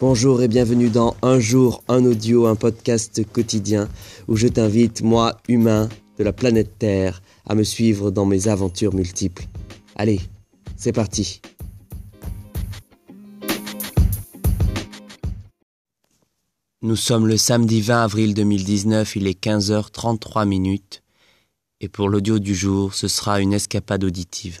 Bonjour et bienvenue dans Un jour, un audio, un podcast quotidien où je t'invite, moi, humain de la planète Terre, à me suivre dans mes aventures multiples. Allez, c'est parti. Nous sommes le samedi 20 avril 2019, il est 15h33 minutes, et pour l'audio du jour, ce sera une escapade auditive.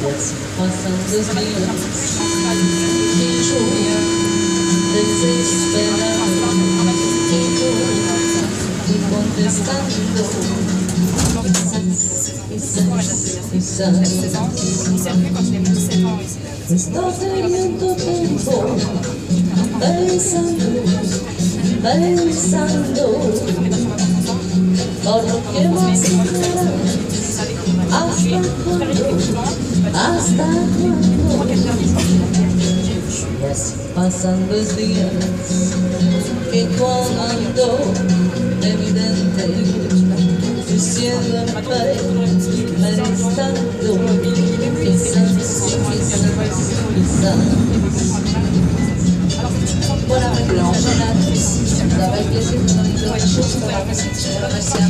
Passando os dias de junho Desesperado E contestando Estoy teniendo tiempo pensando, pensando por lo que más. ¿Hasta cuándo? ¿Hasta cuándo? Pasan los días que cuando evidente siempre pensando quizás, quizás, maintenant,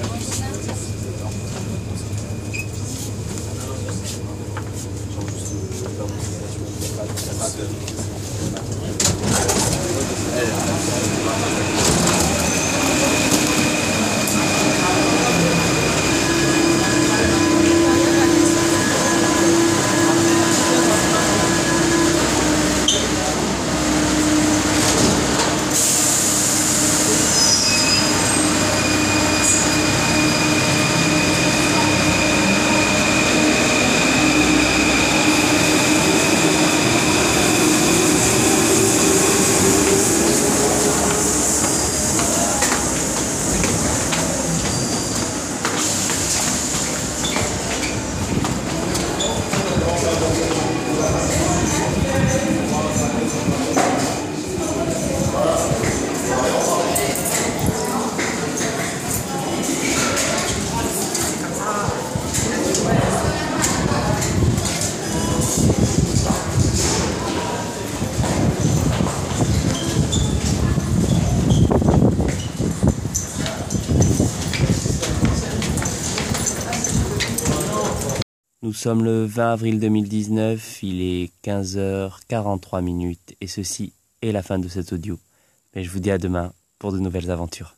Nous sommes le 20 avril 2019, il est 15h43 minutes et ceci est la fin de cet audio. Mais je vous dis à demain pour de nouvelles aventures.